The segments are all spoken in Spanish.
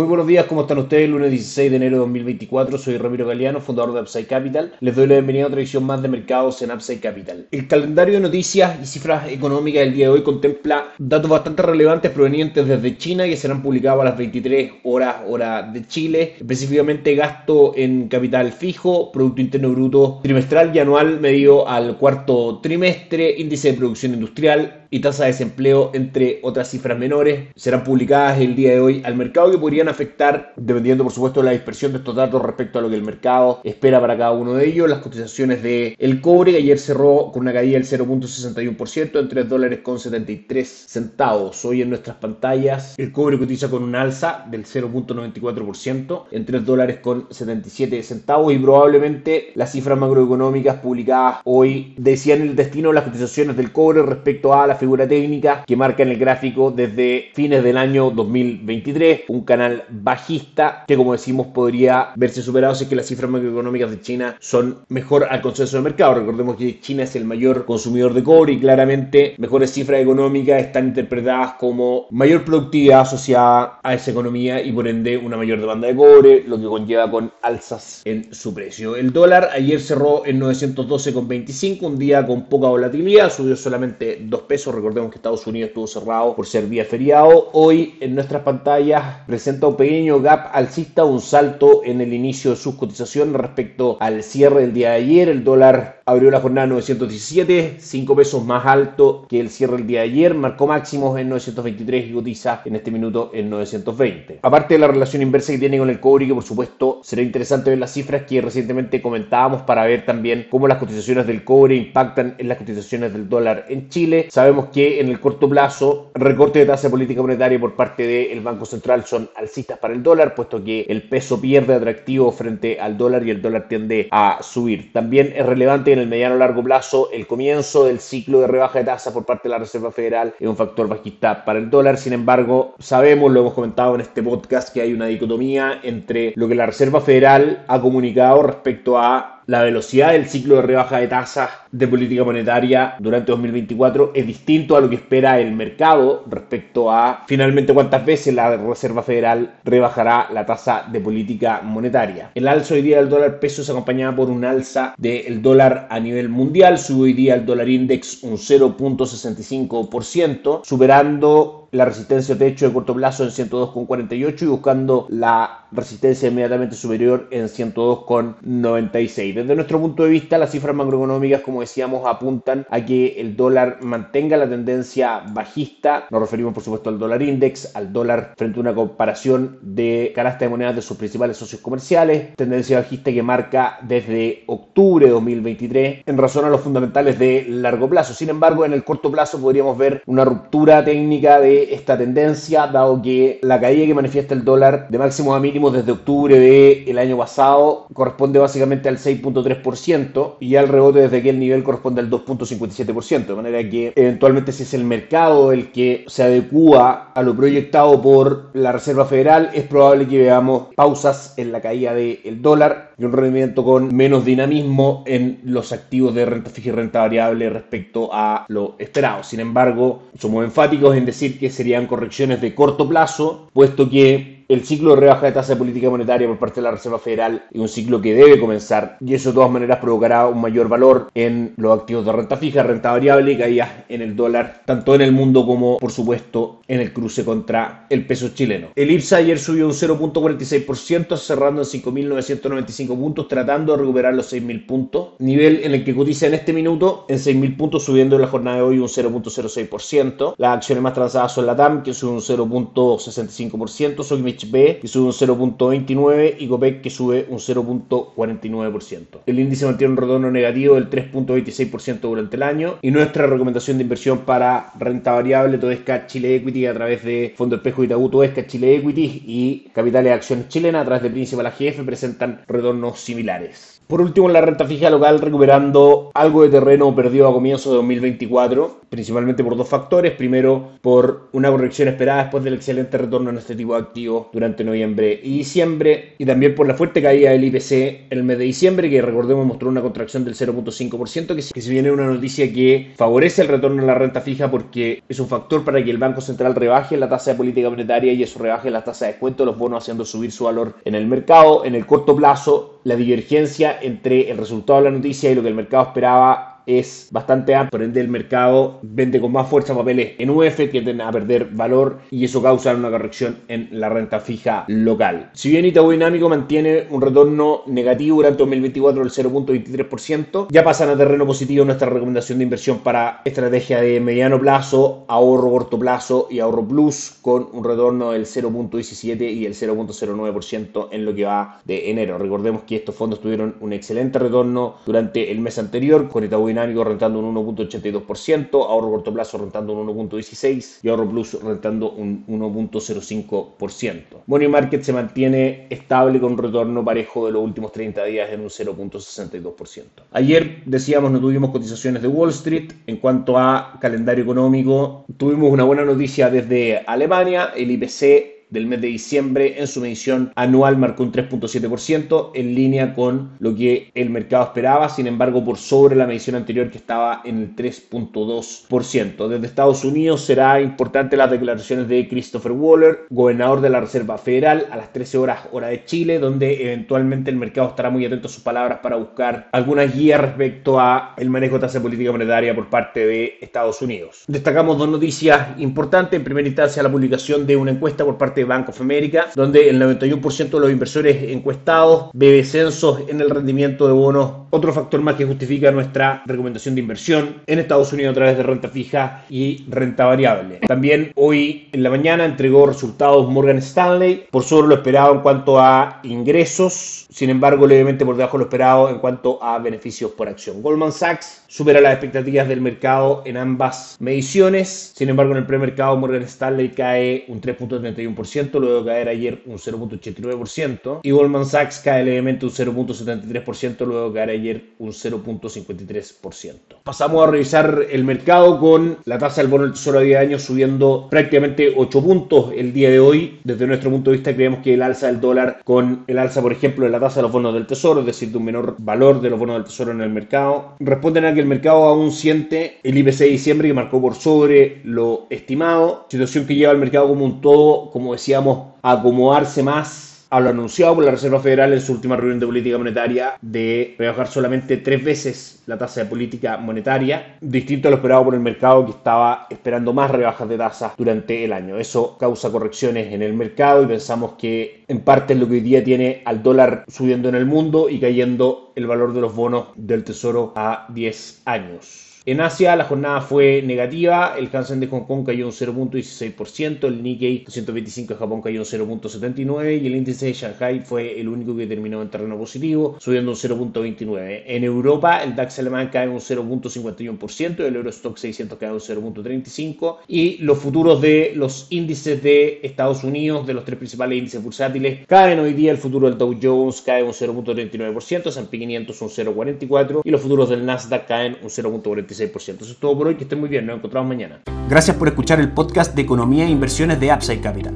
Muy buenos días, ¿cómo están ustedes? Lunes 16 de enero de 2024, soy Ramiro Galeano, fundador de Upside Capital. Les doy la bienvenida a otra edición más de mercados en Upside Capital. El calendario de noticias y cifras económicas del día de hoy contempla datos bastante relevantes provenientes desde China que serán publicados a las 23 horas hora de Chile, específicamente gasto en capital fijo, Producto Interno Bruto trimestral y anual medido al cuarto trimestre, índice de producción industrial, y tasa de desempleo, entre otras cifras menores, serán publicadas el día de hoy al mercado que podrían afectar, dependiendo por supuesto de la dispersión de estos datos respecto a lo que el mercado espera para cada uno de ellos, las cotizaciones de cobre que ayer cerró con una caída del 0.61% en 3 dólares con 73 centavos. Hoy en nuestras pantallas el cobre cotiza con un alza del 0.94% en 3 dólares con 77 centavos y probablemente las cifras macroeconómicas publicadas hoy decían el destino de las cotizaciones del cobre respecto a la figura técnica que marca en el gráfico desde fines del año 2023, un canal bajista que como decimos podría verse superado si es que las cifras macroeconómicas de China son mejor al consenso de mercado. Recordemos que China es el mayor consumidor de cobre y claramente mejores cifras económicas están interpretadas como mayor productividad asociada a esa economía y por ende una mayor demanda de cobre, lo que conlleva con alzas en su precio. El dólar ayer cerró en 912,25, un día con poca volatilidad, subió solamente 2 pesos Recordemos que Estados Unidos estuvo cerrado por ser día feriado. Hoy en nuestras pantallas presenta un pequeño gap alcista, un salto en el inicio de sus cotizaciones respecto al cierre del día de ayer. El dólar abrió la jornada 917, 5 pesos más alto que el cierre del día de ayer. Marcó máximos en 923 y cotiza en este minuto en 920. Aparte de la relación inversa que tiene con el cobre, que por supuesto será interesante ver las cifras que recientemente comentábamos para ver también cómo las cotizaciones del cobre impactan en las cotizaciones del dólar en Chile. Sabemos que en el corto plazo recorte de tasa de política monetaria por parte del Banco Central son alcistas para el dólar, puesto que el peso pierde atractivo frente al dólar y el dólar tiende a subir. También es relevante en el mediano largo plazo el comienzo del ciclo de rebaja de tasa por parte de la Reserva Federal es un factor bajista para el dólar. Sin embargo, sabemos, lo hemos comentado en este podcast, que hay una dicotomía entre lo que la Reserva Federal ha comunicado respecto a la velocidad del ciclo de rebaja de tasas de política monetaria durante 2024 es distinto a lo que espera el mercado respecto a finalmente cuántas veces la Reserva Federal rebajará la tasa de política monetaria. El alza hoy día del dólar peso se acompañaba por un alza del dólar a nivel mundial, sube hoy día el dólar index un 0.65%, superando la resistencia techo de corto plazo en 102,48 y buscando la resistencia inmediatamente superior en 102,96. Desde nuestro punto de vista, las cifras macroeconómicas, como decíamos, apuntan a que el dólar mantenga la tendencia bajista. Nos referimos, por supuesto, al dólar index, al dólar frente a una comparación de canasta de monedas de sus principales socios comerciales. Tendencia bajista que marca desde octubre de 2023 en razón a los fundamentales de largo plazo. Sin embargo, en el corto plazo podríamos ver una ruptura técnica de esta tendencia, dado que la caída que manifiesta el dólar de máximo a mínimo desde octubre del año pasado corresponde básicamente al 6.3% y al rebote desde aquel nivel corresponde al 2.57%, de manera que eventualmente si es el mercado el que se adecúa a lo proyectado por la Reserva Federal, es probable que veamos pausas en la caída del dólar y un rendimiento con menos dinamismo en los activos de renta fija y renta variable respecto a lo esperado. Sin embargo, somos enfáticos en decir que serían correcciones de corto plazo, puesto que el ciclo de rebaja de tasa de política monetaria por parte de la Reserva Federal es un ciclo que debe comenzar y eso de todas maneras provocará un mayor valor en los activos de renta fija, renta variable y caídas en el dólar, tanto en el mundo como por supuesto en el cruce contra el peso chileno. El IPSA ayer subió un 0.46% cerrando en 5.995 puntos tratando de recuperar los 6.000 puntos, nivel en el que cotiza en este minuto en 6.000 puntos subiendo en la jornada de hoy un 0.06%. Las acciones más transadas son la TAM que sube un 0.65%, Sogmich Que sube un 0.29 y Copec que sube un 0.49%. El índice mantiene un retorno negativo del 3.26% durante el año y nuestra recomendación de inversión para renta variable Todesca Chile Equity a través de Fondo Espejo Itaú Todesca Chile Equity y Capitales de Acciones Chilena a través de Principal AGF presentan retornos similares. Por último, la renta fija local recuperando algo de terreno perdido a comienzos de 2024, principalmente por dos factores. Primero, por una corrección esperada después del excelente retorno en este tipo de activos durante noviembre y diciembre, y también por la fuerte caída del IPC en el mes de diciembre, que recordemos mostró una contracción del 0.5%, que, que si viene una noticia que favorece el retorno en la renta fija porque es un factor para que el Banco Central rebaje la tasa de política monetaria y eso rebaje la tasa de descuento de los bonos, haciendo subir su valor en el mercado. En el corto plazo, la divergencia entre el resultado de la noticia y lo que el mercado esperaba es bastante amplio, por ende el mercado vende con más fuerza papeles en UF que tienden a perder valor y eso causa una corrección en la renta fija local. Si bien Itaú Dinámico mantiene un retorno negativo durante 2024 del 0.23%, ya pasan a terreno positivo nuestra recomendación de inversión para estrategia de mediano plazo, ahorro corto plazo y ahorro plus con un retorno del 0.17 y el 0.09% en lo que va de enero. Recordemos que estos fondos tuvieron un excelente retorno durante el mes anterior con Itaú dinámico rentando un 1.82%, ahorro corto plazo rentando un 1.16% y ahorro plus rentando un 1.05%. Money Market se mantiene estable con un retorno parejo de los últimos 30 días en un 0.62%. Ayer decíamos no tuvimos cotizaciones de Wall Street. En cuanto a calendario económico, tuvimos una buena noticia desde Alemania, el IPC del mes de diciembre en su medición anual marcó un 3.7% en línea con lo que el mercado esperaba, sin embargo por sobre la medición anterior que estaba en el 3.2%. Desde Estados Unidos será importante las declaraciones de Christopher Waller, gobernador de la Reserva Federal, a las 13 horas hora de Chile, donde eventualmente el mercado estará muy atento a sus palabras para buscar alguna guía respecto a el manejo de tasa política monetaria por parte de Estados Unidos. Destacamos dos noticias importantes. En primera instancia, la publicación de una encuesta por parte Bank of America, donde el 91% de los inversores encuestados ve descensos en el rendimiento de bonos. Otro factor más que justifica nuestra recomendación de inversión en Estados Unidos a través de renta fija y renta variable. También hoy en la mañana entregó resultados Morgan Stanley por sobre lo esperado en cuanto a ingresos, sin embargo levemente por debajo de lo esperado en cuanto a beneficios por acción. Goldman Sachs supera las expectativas del mercado en ambas mediciones, sin embargo en el premercado Morgan Stanley cae un 3.31% luego de caer ayer un 0.89%, y Goldman Sachs cae levemente un 0.73%, luego de caer ayer un 0.53%. Pasamos a revisar el mercado con la tasa del bono del tesoro a 10 años subiendo prácticamente 8 puntos el día de hoy. Desde nuestro punto de vista creemos que el alza del dólar con el alza, por ejemplo, de la tasa de los bonos del tesoro, es decir, de un menor valor de los bonos del tesoro en el mercado, responden a que el mercado aún siente el IPC de diciembre que marcó por sobre lo estimado, situación que lleva al mercado como un todo, como decíamos, acomodarse más a lo anunciado por la Reserva Federal en su última reunión de política monetaria de rebajar solamente tres veces la tasa de política monetaria, distinto a lo esperado por el mercado que estaba esperando más rebajas de tasas durante el año. Eso causa correcciones en el mercado y pensamos que en parte es lo que hoy día tiene al dólar subiendo en el mundo y cayendo el valor de los bonos del tesoro a 10 años. En Asia la jornada fue negativa, el Hansen de Hong Kong cayó un 0.16%, el Nikkei 225 de Japón cayó un 0.79% y el índice de Shanghai fue el único que terminó en terreno positivo, subiendo un 0.29%. En Europa el DAX alemán cae un 0.51%, el Eurostock 600 cae un 0.35% y los futuros de los índices de Estados Unidos, de los tres principales índices bursátiles, caen hoy día, el futuro del Dow Jones cae un 0.39%, S&P 500 un 0.44% y los futuros del Nasdaq caen un 0.46%. Eso es todo por hoy, que estén muy bien, nos encontramos mañana. Gracias por escuchar el podcast de Economía e Inversiones de Upside Capital.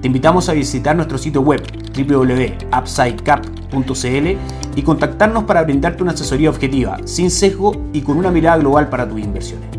Te invitamos a visitar nuestro sitio web www.upsidecap.cl y contactarnos para brindarte una asesoría objetiva, sin sesgo y con una mirada global para tus inversiones.